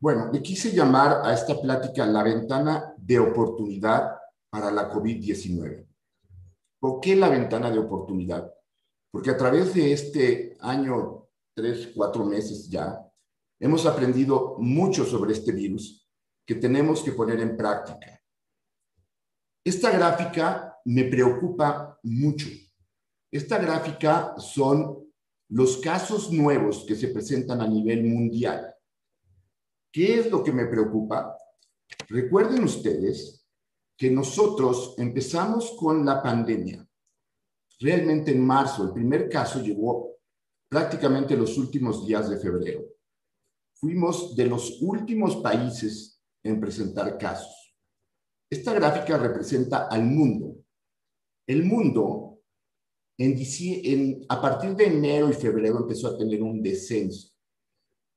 Bueno, le quise llamar a esta plática la ventana de oportunidad para la COVID-19. ¿Por qué la ventana de oportunidad? Porque a través de este año, tres, cuatro meses ya, hemos aprendido mucho sobre este virus que tenemos que poner en práctica. Esta gráfica me preocupa mucho. Esta gráfica son los casos nuevos que se presentan a nivel mundial. ¿Qué es lo que me preocupa? Recuerden ustedes que nosotros empezamos con la pandemia. Realmente en marzo, el primer caso llegó prácticamente los últimos días de febrero. Fuimos de los últimos países en presentar casos. Esta gráfica representa al mundo. El mundo en, a partir de enero y febrero empezó a tener un descenso.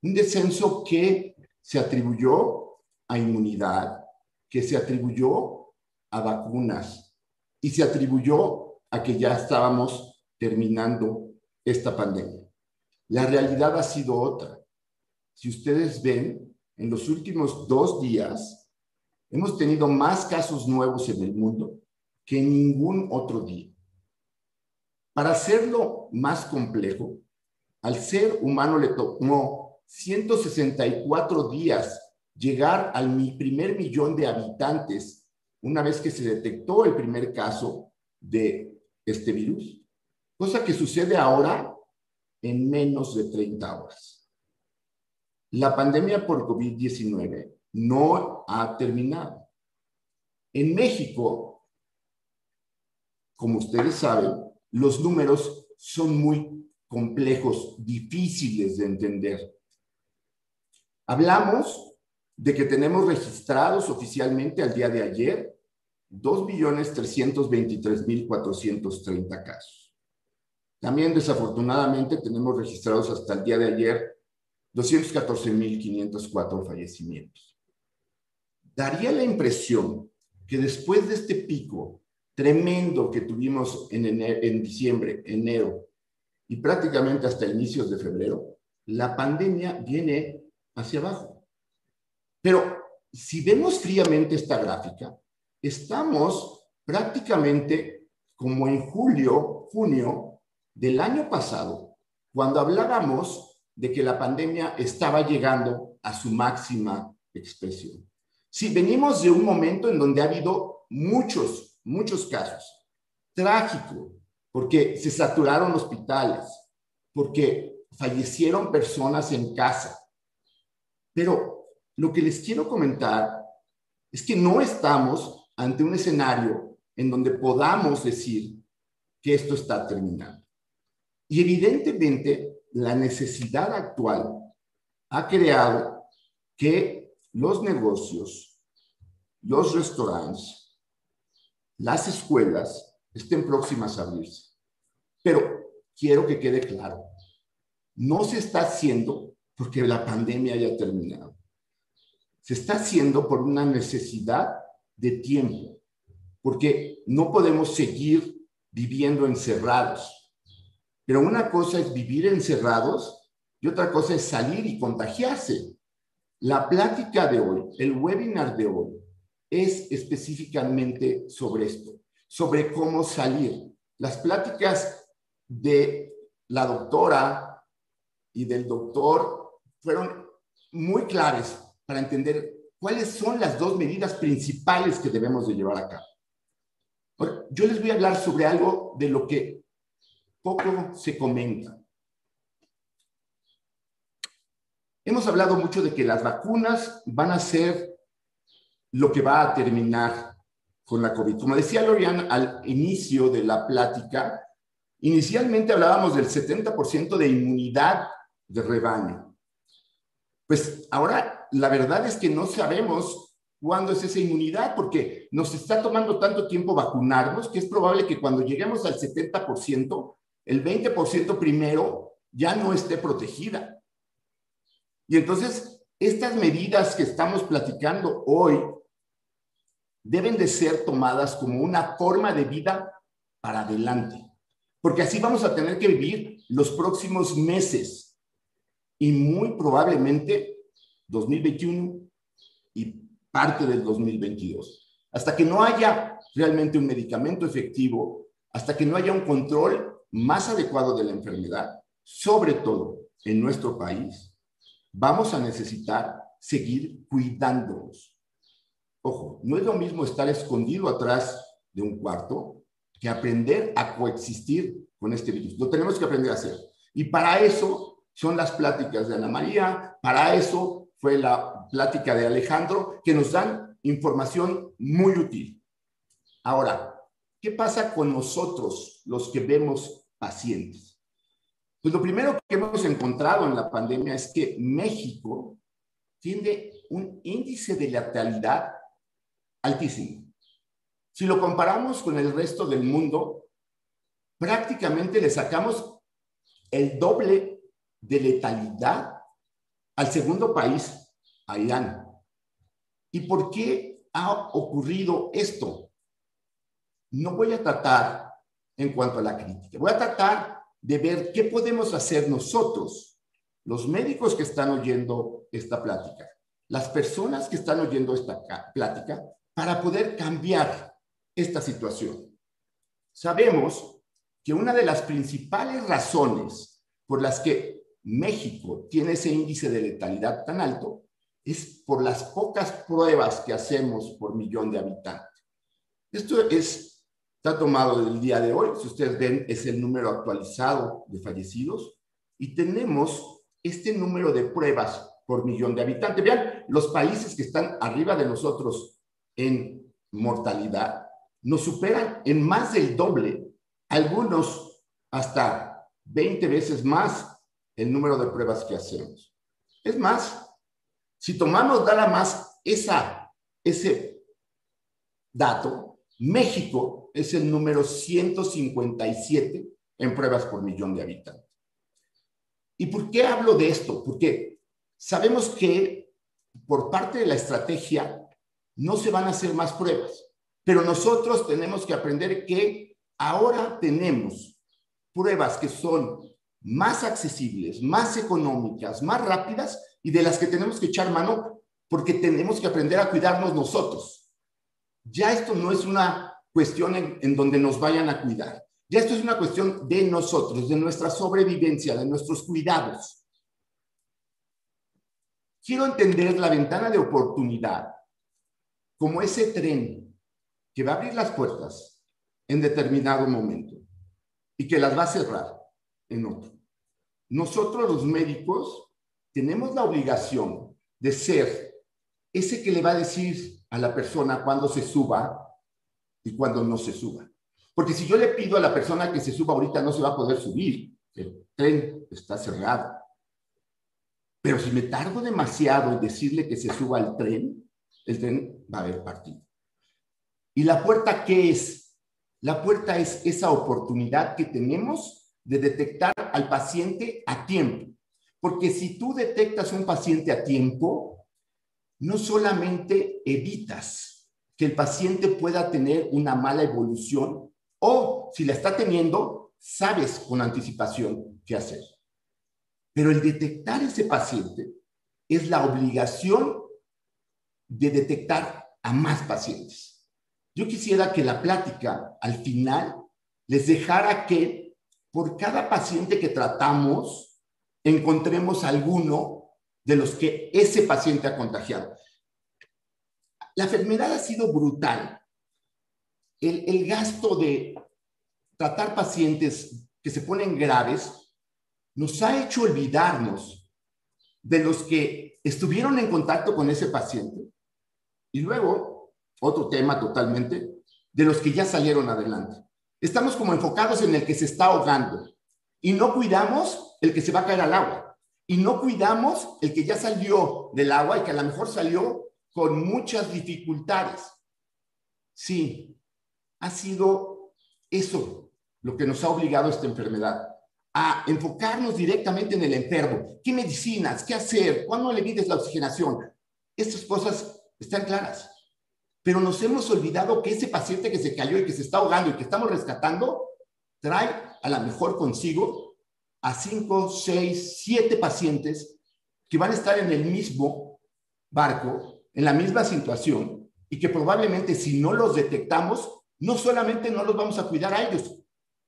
Un descenso que se atribuyó a inmunidad, que se atribuyó a vacunas y se atribuyó a que ya estábamos terminando esta pandemia. La realidad ha sido otra. Si ustedes ven, en los últimos dos días hemos tenido más casos nuevos en el mundo que en ningún otro día. Para hacerlo más complejo, al ser humano le tomó 164 días llegar al primer millón de habitantes una vez que se detectó el primer caso de este virus, cosa que sucede ahora en menos de 30 horas. La pandemia por COVID-19 no ha terminado. En México, como ustedes saben, los números son muy complejos, difíciles de entender. Hablamos de que tenemos registrados oficialmente al día de ayer 2.323.430 casos. También desafortunadamente tenemos registrados hasta el día de ayer 214.504 fallecimientos. Daría la impresión que después de este pico tremendo que tuvimos en, en diciembre, enero y prácticamente hasta inicios de febrero, la pandemia viene hacia abajo. Pero si vemos fríamente esta gráfica, estamos prácticamente como en julio, junio del año pasado, cuando hablábamos de que la pandemia estaba llegando a su máxima expresión. Si venimos de un momento en donde ha habido muchos muchos casos. Trágico, porque se saturaron hospitales, porque fallecieron personas en casa. Pero lo que les quiero comentar es que no estamos ante un escenario en donde podamos decir que esto está terminado. Y evidentemente la necesidad actual ha creado que los negocios, los restaurantes, las escuelas estén próximas a abrirse. Pero quiero que quede claro, no se está haciendo porque la pandemia haya terminado. Se está haciendo por una necesidad de tiempo, porque no podemos seguir viviendo encerrados. Pero una cosa es vivir encerrados y otra cosa es salir y contagiarse. La plática de hoy, el webinar de hoy, es específicamente sobre esto, sobre cómo salir. Las pláticas de la doctora y del doctor fueron muy claves para entender cuáles son las dos medidas principales que debemos de llevar a cabo. yo les voy a hablar sobre algo de lo que poco se comenta. Hemos hablado mucho de que las vacunas van a ser lo que va a terminar con la COVID. Como decía Lorian al inicio de la plática, inicialmente hablábamos del 70% de inmunidad de rebaño. Pues ahora la verdad es que no sabemos cuándo es esa inmunidad porque nos está tomando tanto tiempo vacunarnos que es probable que cuando lleguemos al 70%, el 20% primero ya no esté protegida. Y entonces, estas medidas que estamos platicando hoy deben de ser tomadas como una forma de vida para adelante, porque así vamos a tener que vivir los próximos meses y muy probablemente 2021 y parte del 2022. Hasta que no haya realmente un medicamento efectivo, hasta que no haya un control más adecuado de la enfermedad, sobre todo en nuestro país, vamos a necesitar seguir cuidándonos. Ojo, no es lo mismo estar escondido atrás de un cuarto que aprender a coexistir con este virus. Lo tenemos que aprender a hacer. Y para eso son las pláticas de Ana María, para eso fue la plática de Alejandro, que nos dan información muy útil. Ahora, ¿qué pasa con nosotros, los que vemos pacientes? Pues lo primero que hemos encontrado en la pandemia es que México tiene un índice de letalidad altísimo. Si lo comparamos con el resto del mundo, prácticamente le sacamos el doble de letalidad al segundo país, a Irán. ¿Y por qué ha ocurrido esto? No voy a tratar en cuanto a la crítica, voy a tratar de ver qué podemos hacer nosotros, los médicos que están oyendo esta plática, las personas que están oyendo esta plática, para poder cambiar esta situación. Sabemos que una de las principales razones por las que México tiene ese índice de letalidad tan alto es por las pocas pruebas que hacemos por millón de habitantes. Esto es, está tomado del día de hoy, si ustedes ven, es el número actualizado de fallecidos y tenemos este número de pruebas por millón de habitantes. Vean, los países que están arriba de nosotros en mortalidad nos superan en más del doble, algunos hasta 20 veces más el número de pruebas que hacemos. Es más, si tomamos nada más esa, ese dato, México es el número 157 en pruebas por millón de habitantes. ¿Y por qué hablo de esto? Porque sabemos que por parte de la estrategia no se van a hacer más pruebas, pero nosotros tenemos que aprender que ahora tenemos pruebas que son más accesibles, más económicas, más rápidas y de las que tenemos que echar mano porque tenemos que aprender a cuidarnos nosotros. Ya esto no es una cuestión en, donde nos vayan a cuidar. Ya esto es una cuestión de nosotros, de nuestra sobrevivencia, de nuestros cuidados. Quiero entender la ventana de oportunidad como ese tren que va a abrir las puertas en determinado momento y que las va a cerrar en otro. Nosotros los médicos tenemos la obligación de ser ese que le va a decir a la persona cuando se suba y cuando no se suba. Porque si yo le pido a la persona que se suba ahorita, no se va a poder subir. El tren está cerrado. Pero si me tardo demasiado en decirle que se suba al tren, el tren va a haber partido. ¿Y la puerta qué es? La puerta es esa oportunidad que tenemos de detectar al paciente a tiempo. Porque si tú detectas un paciente a tiempo, no solamente evitas que el paciente pueda tener una mala evolución o si la está teniendo, sabes con anticipación qué hacer. Pero el detectar ese paciente es la obligación de detectar a más pacientes. Yo quisiera que la plática al final les dejara que por cada paciente que tratamos, encontremos alguno de los que ese paciente ha contagiado. La enfermedad ha sido brutal. El, gasto de tratar pacientes que se ponen graves nos ha hecho olvidarnos de los que estuvieron en contacto con ese paciente. Y luego, otro tema totalmente, de los que ya salieron adelante. Estamos como enfocados en el que se está ahogando y no cuidamos el que se va a caer al agua y no cuidamos el que ya salió del agua y que a lo mejor salió con muchas dificultades. Sí, ha sido eso lo que nos ha obligado a esta enfermedad, a enfocarnos directamente en el enfermo. ¿Qué medicinas? ¿Qué hacer? ¿Cuándo le mides la oxigenación? Estas cosas están claras. Pero nos hemos olvidado que ese paciente que se cayó y que se está ahogando y que estamos rescatando, trae a lo mejor consigo a cinco, seis, siete pacientes que van a estar en el mismo barco en la misma situación y que probablemente si no los detectamos, no solamente no los vamos a cuidar a ellos,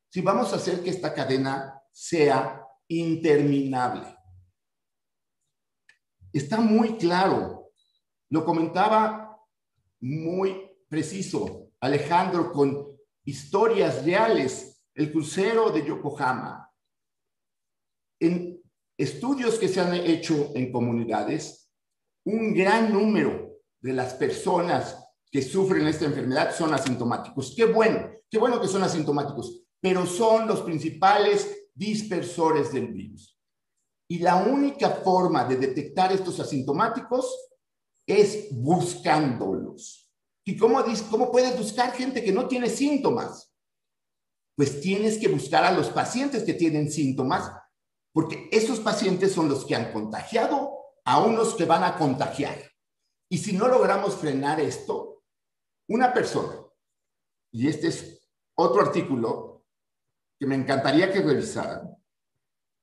si vamos a hacer que esta cadena sea interminable. Está muy claro, lo comentaba muy preciso Alejandro con historias reales, el crucero de Yokohama. En estudios que se han hecho en comunidades, un gran número de las personas que sufren esta enfermedad son asintomáticos. Qué bueno, qué bueno que son asintomáticos, pero son los principales dispersores del virus. Y la única forma de detectar estos asintomáticos es buscándolos. ¿Y cómo, cómo puedes buscar gente que no tiene síntomas? Pues tienes que buscar a los pacientes que tienen síntomas, porque esos pacientes son los que han contagiado a unos que van a contagiar. Y si no logramos frenar esto, una persona, y este es otro artículo que me encantaría que revisaran,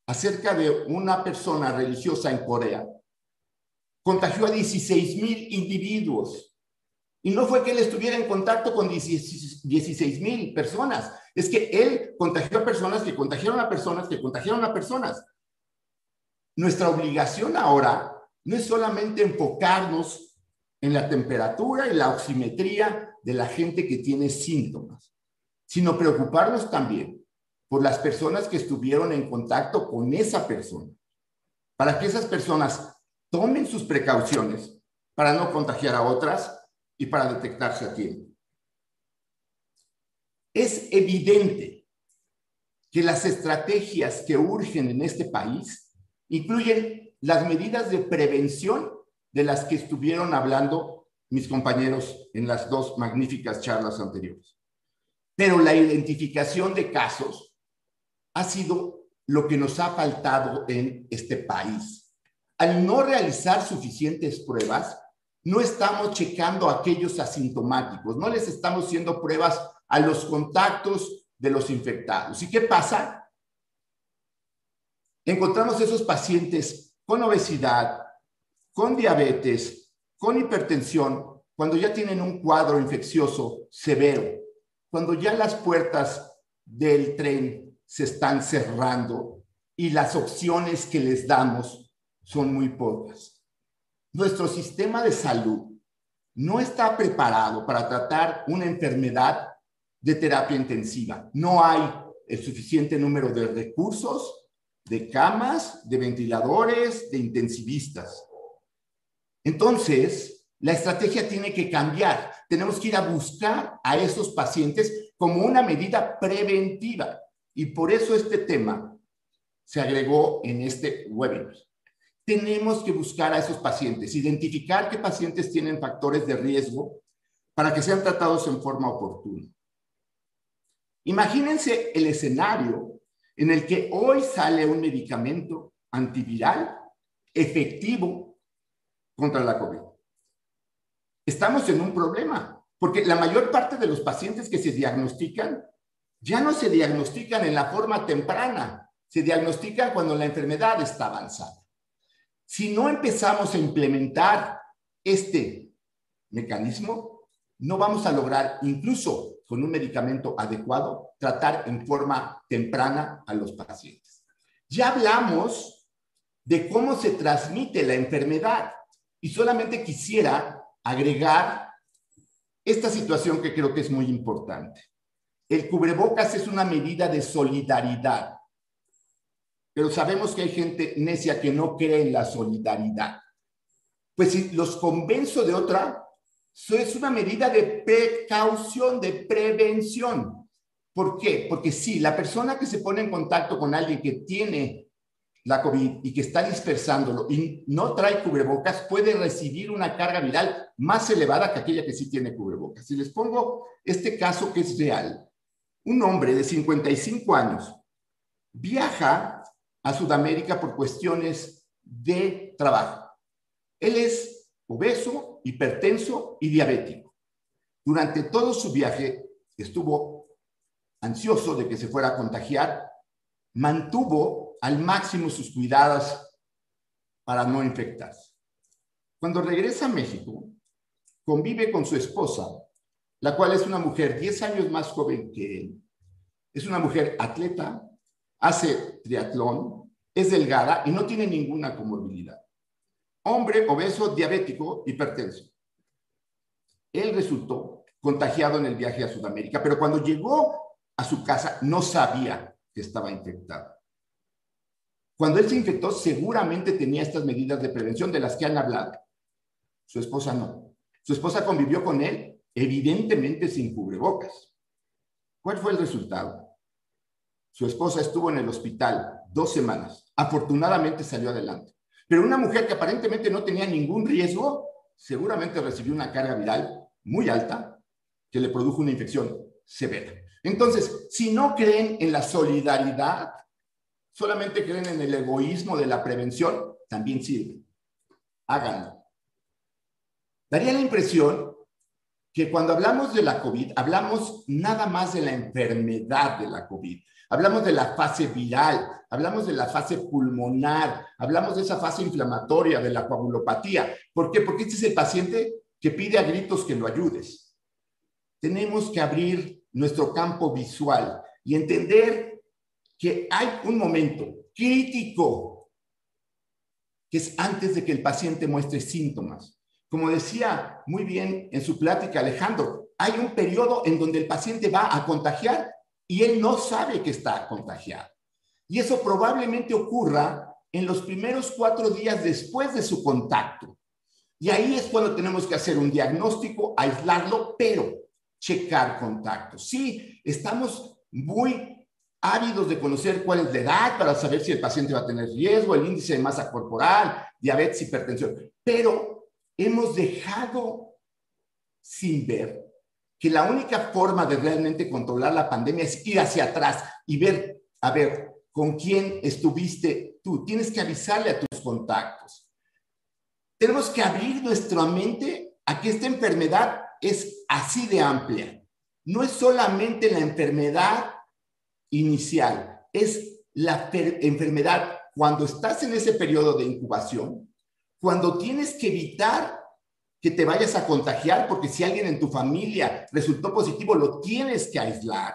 acerca de una persona religiosa en Corea, contagió a 16 mil individuos. Y no fue que él estuviera en contacto con 16 mil personas, es que él contagió a personas que contagiaron a personas que contagiaron a personas. Nuestra obligación ahora no es solamente enfocarnos en la temperatura y la oximetría de la gente que tiene síntomas, sino preocuparnos también por las personas que estuvieron en contacto con esa persona, para que esas personas tomen sus precauciones para no contagiar a otras y para detectarse a tiempo. Es evidente que las estrategias que urgen en este país incluyen las medidas de prevención de las que estuvieron hablando mis compañeros en las dos magníficas charlas anteriores. Pero la identificación de casos ha sido lo que nos ha faltado en este país. Al no realizar suficientes pruebas, no estamos checando a aquellos asintomáticos, no les estamos haciendo pruebas a los contactos de los infectados. ¿Y qué pasa? Encontramos esos pacientes con obesidad, con diabetes, con hipertensión, cuando ya tienen un cuadro infeccioso severo, cuando ya las puertas del tren se están cerrando y las opciones que les damos son muy pocas. Nuestro sistema de salud no está preparado para tratar una enfermedad de terapia intensiva. No hay el suficiente número de recursos, de camas, de ventiladores, de intensivistas. Entonces, la estrategia tiene que cambiar. Tenemos que ir a buscar a esos pacientes como una medida preventiva. Y por eso este tema se agregó en este webinar. Tenemos que buscar a esos pacientes, identificar qué pacientes tienen factores de riesgo para que sean tratados en forma oportuna. Imagínense el escenario en el que hoy sale un medicamento antiviral efectivo contra la COVID. Estamos en un problema, porque la mayor parte de los pacientes que se diagnostican ya no se diagnostican en la forma temprana, se diagnostican cuando la enfermedad está avanzada. Si no empezamos a implementar este mecanismo, no vamos a lograr, incluso con un medicamento adecuado, tratar en forma temprana a los pacientes. Ya hablamos de cómo se transmite la enfermedad. Y solamente quisiera agregar esta situación que creo que es muy importante. El cubrebocas es una medida de solidaridad, pero sabemos que hay gente necia que no cree en la solidaridad. Pues si los convenzo de otra, eso es una medida de precaución, de prevención. ¿Por qué? Porque si la persona que se pone en contacto con alguien que tiene la COVID y que está dispersándolo y no trae cubrebocas, puede recibir una carga viral más elevada que aquella que sí tiene cubrebocas. Si les pongo este caso que es real, un hombre de 55 años viaja a Sudamérica por cuestiones de trabajo. Él es obeso, hipertenso y diabético. Durante todo su viaje estuvo ansioso de que se fuera a contagiar, mantuvo al máximo sus cuidados para no infectarse. Cuando regresa a México, convive con su esposa, la cual es una mujer 10 años más joven que él. Es una mujer atleta, hace triatlón, es delgada y no tiene ninguna comorbilidad. Hombre obeso, diabético, hipertenso. Él resultó contagiado en el viaje a Sudamérica, pero cuando llegó a su casa no sabía que estaba infectado. Cuando él se infectó, seguramente tenía estas medidas de prevención de las que han hablado. Su esposa no. Su esposa convivió con él, evidentemente sin cubrebocas. ¿Cuál fue el resultado? Su esposa estuvo en el hospital dos semanas. Afortunadamente salió adelante. Pero una mujer que aparentemente no tenía ningún riesgo, seguramente recibió una carga viral muy alta que le produjo una infección severa. Entonces, si no creen en la solidaridad, solamente creen en el egoísmo de la prevención, también sirve. Háganlo. Daría la impresión que cuando hablamos de la COVID, hablamos nada más de la enfermedad de la COVID. Hablamos de la fase viral, hablamos de la fase pulmonar, hablamos de esa fase inflamatoria, de la coagulopatía. ¿Por qué? Porque este es el paciente que pide a gritos que lo ayudes. Tenemos que abrir nuestro campo visual y entender que hay un momento crítico que es antes de que el paciente muestre síntomas. Como decía muy bien en su plática Alejandro, hay un periodo en donde el paciente va a contagiar y él no sabe que está contagiado. Y eso probablemente ocurra en los primeros cuatro días después de su contacto. Y ahí es cuando tenemos que hacer un diagnóstico, aislarlo, pero checar contactos. Sí, estamos muy ávidos de conocer cuál es la edad para saber si el paciente va a tener riesgo, el índice de masa corporal, diabetes, hipertensión, pero hemos dejado sin ver que la única forma de realmente controlar la pandemia es ir hacia atrás y ver, a ver, con quién estuviste tú. Tienes que avisarle a tus contactos. Tenemos que abrir nuestra mente a que esta enfermedad es así de amplia. No es solamente la enfermedad inicial, es la enfermedad cuando estás en ese periodo de incubación, cuando tienes que evitar que te vayas a contagiar, porque si alguien en tu familia resultó positivo, lo tienes que aislar.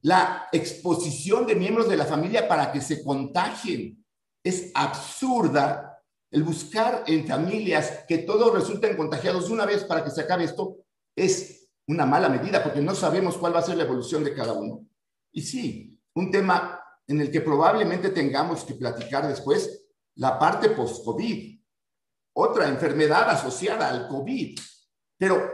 La exposición de miembros de la familia para que se contagien es absurda. El buscar en familias que todos resulten contagiados una vez para que se acabe esto es una mala medida, porque no sabemos cuál va a ser la evolución de cada uno. Y sí, un tema en el que probablemente tengamos que platicar después, la parte post-COVID otra enfermedad asociada al COVID. Pero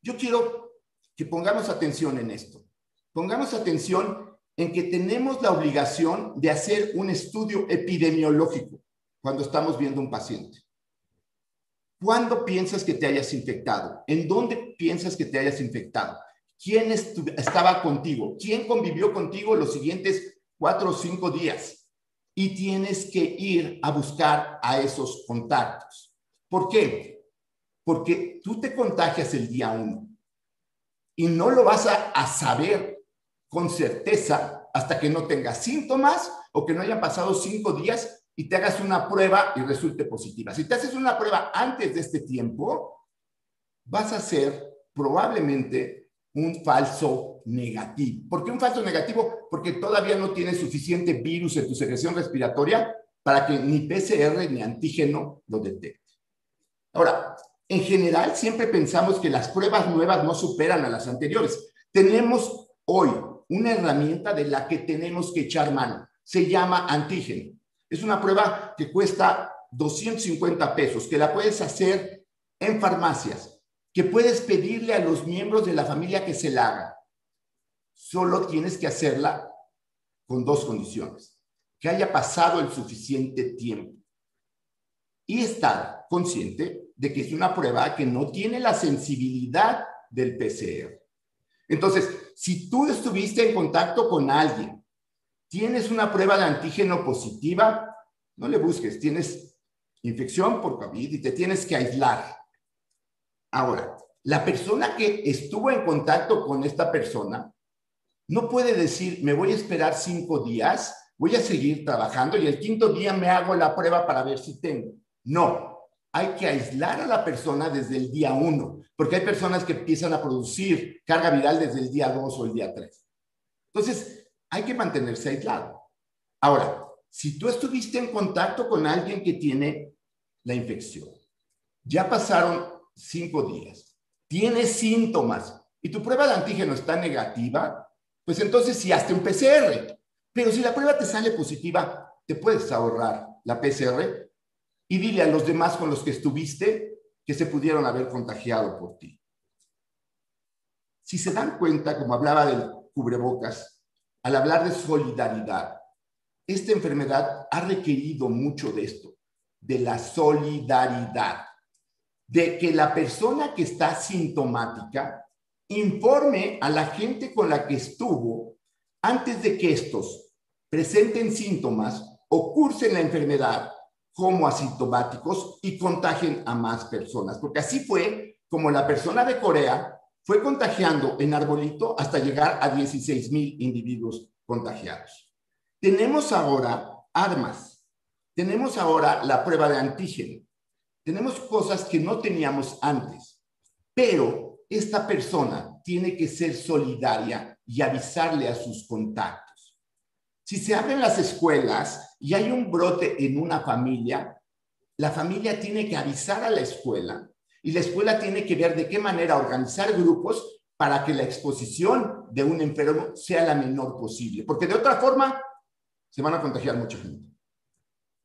yo quiero que pongamos atención en esto. Pongamos atención en que tenemos la obligación de hacer un estudio epidemiológico cuando estamos viendo un paciente. ¿Cuándo piensas que te hayas infectado? ¿En dónde piensas que te hayas infectado? ¿Quién estaba contigo? ¿Quién convivió contigo los siguientes cuatro o cinco días? Y tienes que ir a buscar a esos contactos. ¿Por qué? Porque tú te contagias el día uno y no lo vas a, saber con certeza hasta que no tengas síntomas o que no hayan pasado cinco días y te hagas una prueba y resulte positiva. Si te haces una prueba antes de este tiempo, vas a ser probablemente un falso negativo. ¿Por qué un falso negativo? Porque todavía no tienes suficiente virus en tu secreción respiratoria para que ni PCR ni antígeno lo detecte. Ahora, en general siempre pensamos que las pruebas nuevas no superan a las anteriores. Tenemos hoy una herramienta de la que tenemos que echar mano. Se llama antígeno. Es una prueba que cuesta 250 pesos, que la puedes hacer en farmacias, que puedes pedirle a los miembros de la familia que se la haga. Solo tienes que hacerla con dos condiciones. Que haya pasado el suficiente tiempo y estar consciente de que es una prueba que no tiene la sensibilidad del PCR. Entonces, si tú estuviste en contacto con alguien, tienes una prueba de antígeno positiva, no le busques, tienes infección por COVID y te tienes que aislar. Ahora, la persona que estuvo en contacto con esta persona no puede decir, me voy a esperar cinco días, voy a seguir trabajando y el quinto día me hago la prueba para ver si tengo. No, hay que aislar a la persona desde el día uno, porque hay personas que empiezan a producir carga viral desde el día dos o el día tres. Entonces, hay que mantenerse aislado. Ahora, si tú estuviste en contacto con alguien que tiene la infección, ya pasaron cinco días, tiene síntomas y tu prueba de antígeno está negativa, pues entonces sí hazte un PCR. Pero si la prueba te sale positiva, te puedes ahorrar la PCR y dile a los demás con los que estuviste que se pudieron haber contagiado por ti. Si se dan cuenta, como hablaba del cubrebocas, al hablar de solidaridad, esta enfermedad ha requerido mucho de esto, de la solidaridad, de que la persona que está sintomática informe a la gente con la que estuvo antes de que estos presenten síntomas o cursen la enfermedad como asintomáticos y contagien a más personas, porque así fue como la persona de Corea fue contagiando en arbolito hasta llegar a 16 mil individuos contagiados. Tenemos ahora armas, tenemos ahora la prueba de antígeno, tenemos cosas que no teníamos antes, pero esta persona tiene que ser solidaria y avisarle a sus contactos. Si se abren las escuelas y hay un brote en una familia, la familia tiene que avisar a la escuela y la escuela tiene que ver de qué manera organizar grupos para que la exposición de un enfermo sea la menor posible, porque de otra forma se van a contagiar mucha gente.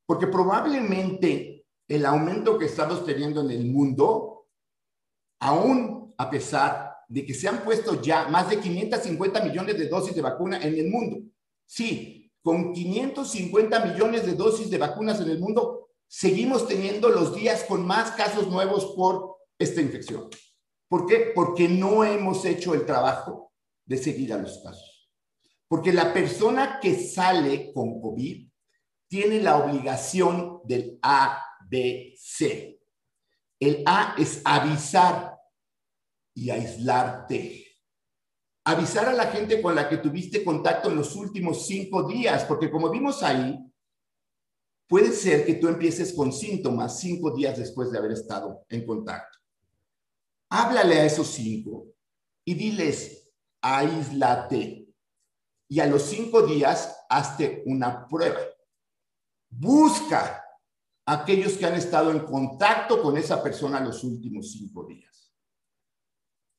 Porque probablemente el aumento que estamos teniendo en el mundo, aún a pesar de que se han puesto ya más de 550 millones de dosis de vacuna en el mundo. Sí, con 550 millones de dosis de vacunas en el mundo, seguimos teniendo los días con más casos nuevos por esta infección. ¿Por qué? Porque no hemos hecho el trabajo de seguir a los casos. Porque la persona que sale con COVID tiene la obligación del ABC. El A es avisar y aislarte. Avisar a la gente con la que tuviste contacto en los últimos cinco días, porque como vimos ahí, puede ser que tú empieces con síntomas cinco días después de haber estado en contacto. Háblale a esos cinco y diles, aíslate. Y a los cinco días, hazte una prueba. Busca a aquellos que han estado en contacto con esa persona los últimos cinco días.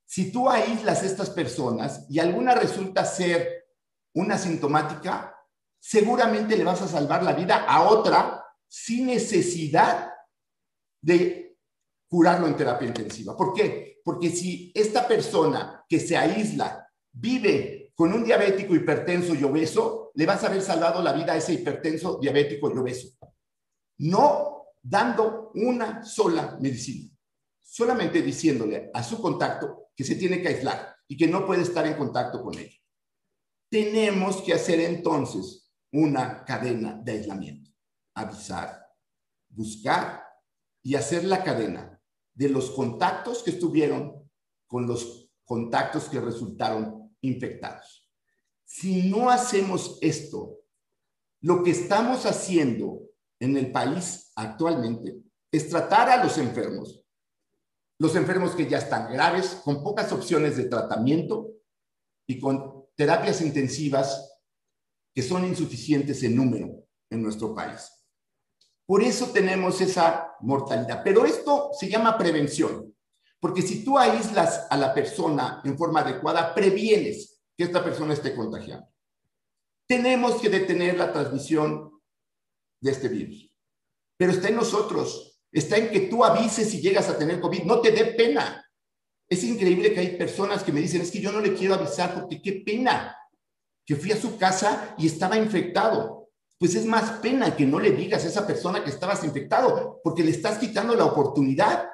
Si tú aíslas a estas personas y alguna resulta ser una sintomática, seguramente le vas a salvar la vida a otra sin necesidad de curarlo en terapia intensiva. ¿Por qué? Porque si esta persona que se aísla vive con un diabético hipertenso y obeso, le vas a haber salvado la vida a ese hipertenso, diabético y obeso. No dando una sola medicina, solamente diciéndole a su contacto que se tiene que aislar y que no puede estar en contacto con ella. Tenemos que hacer entonces una cadena de aislamiento, avisar, buscar y hacer la cadena de los contactos que estuvieron con los contactos que resultaron infectados. Si no hacemos esto, lo que estamos haciendo en el país actualmente es tratar a los enfermos los enfermos que ya están graves, con pocas opciones de tratamiento y con terapias intensivas que son insuficientes en número en nuestro país. Por eso tenemos esa mortalidad. Pero esto se llama prevención, porque si tú aíslas a la persona en forma adecuada, previenes que esta persona esté contagiando. Tenemos que detener la transmisión de este virus, pero está en nosotros está en que tú avises si llegas a tener COVID, no te dé pena. Es increíble que hay personas que me dicen, es que yo no le quiero avisar porque qué pena, que fui a su casa y estaba infectado. Pues es más pena que no le digas a esa persona que estabas infectado, porque le estás quitando la oportunidad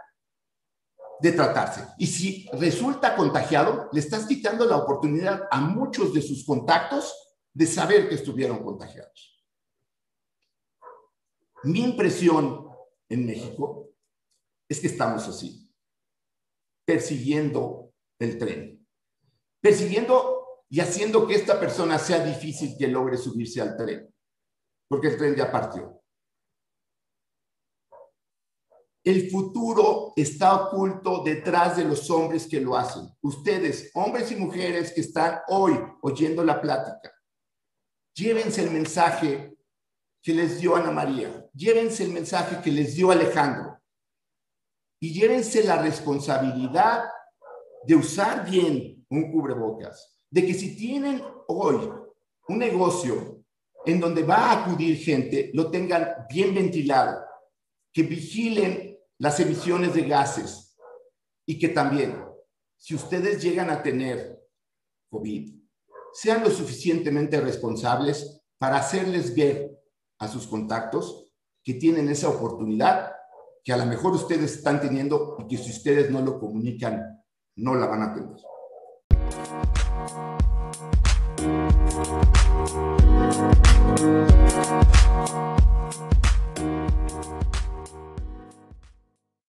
de tratarse. Y si resulta contagiado, le estás quitando la oportunidad a muchos de sus contactos de saber que estuvieron contagiados. Mi impresión en México es que estamos así, persiguiendo el tren, persiguiendo y haciendo que esta persona sea difícil que logre subirse al tren, porque el tren ya partió. el futuro está oculto detrás de los hombres que lo hacen. Ustedes, hombres y mujeres que están hoy oyendo la plática, llévense el mensaje que les dio Ana María, llévense el mensaje que les dio Alejandro. Y llévense la responsabilidad de usar bien un cubrebocas, de que si tienen hoy un negocio en donde va a acudir gente, lo tengan bien ventilado, que vigilen las emisiones de gases. Y que también, si ustedes llegan a tener COVID, sean lo suficientemente responsables para hacerles ver a sus contactos que tienen esa oportunidad que a lo mejor ustedes están teniendo y que si ustedes no lo comunican, no la van a tener.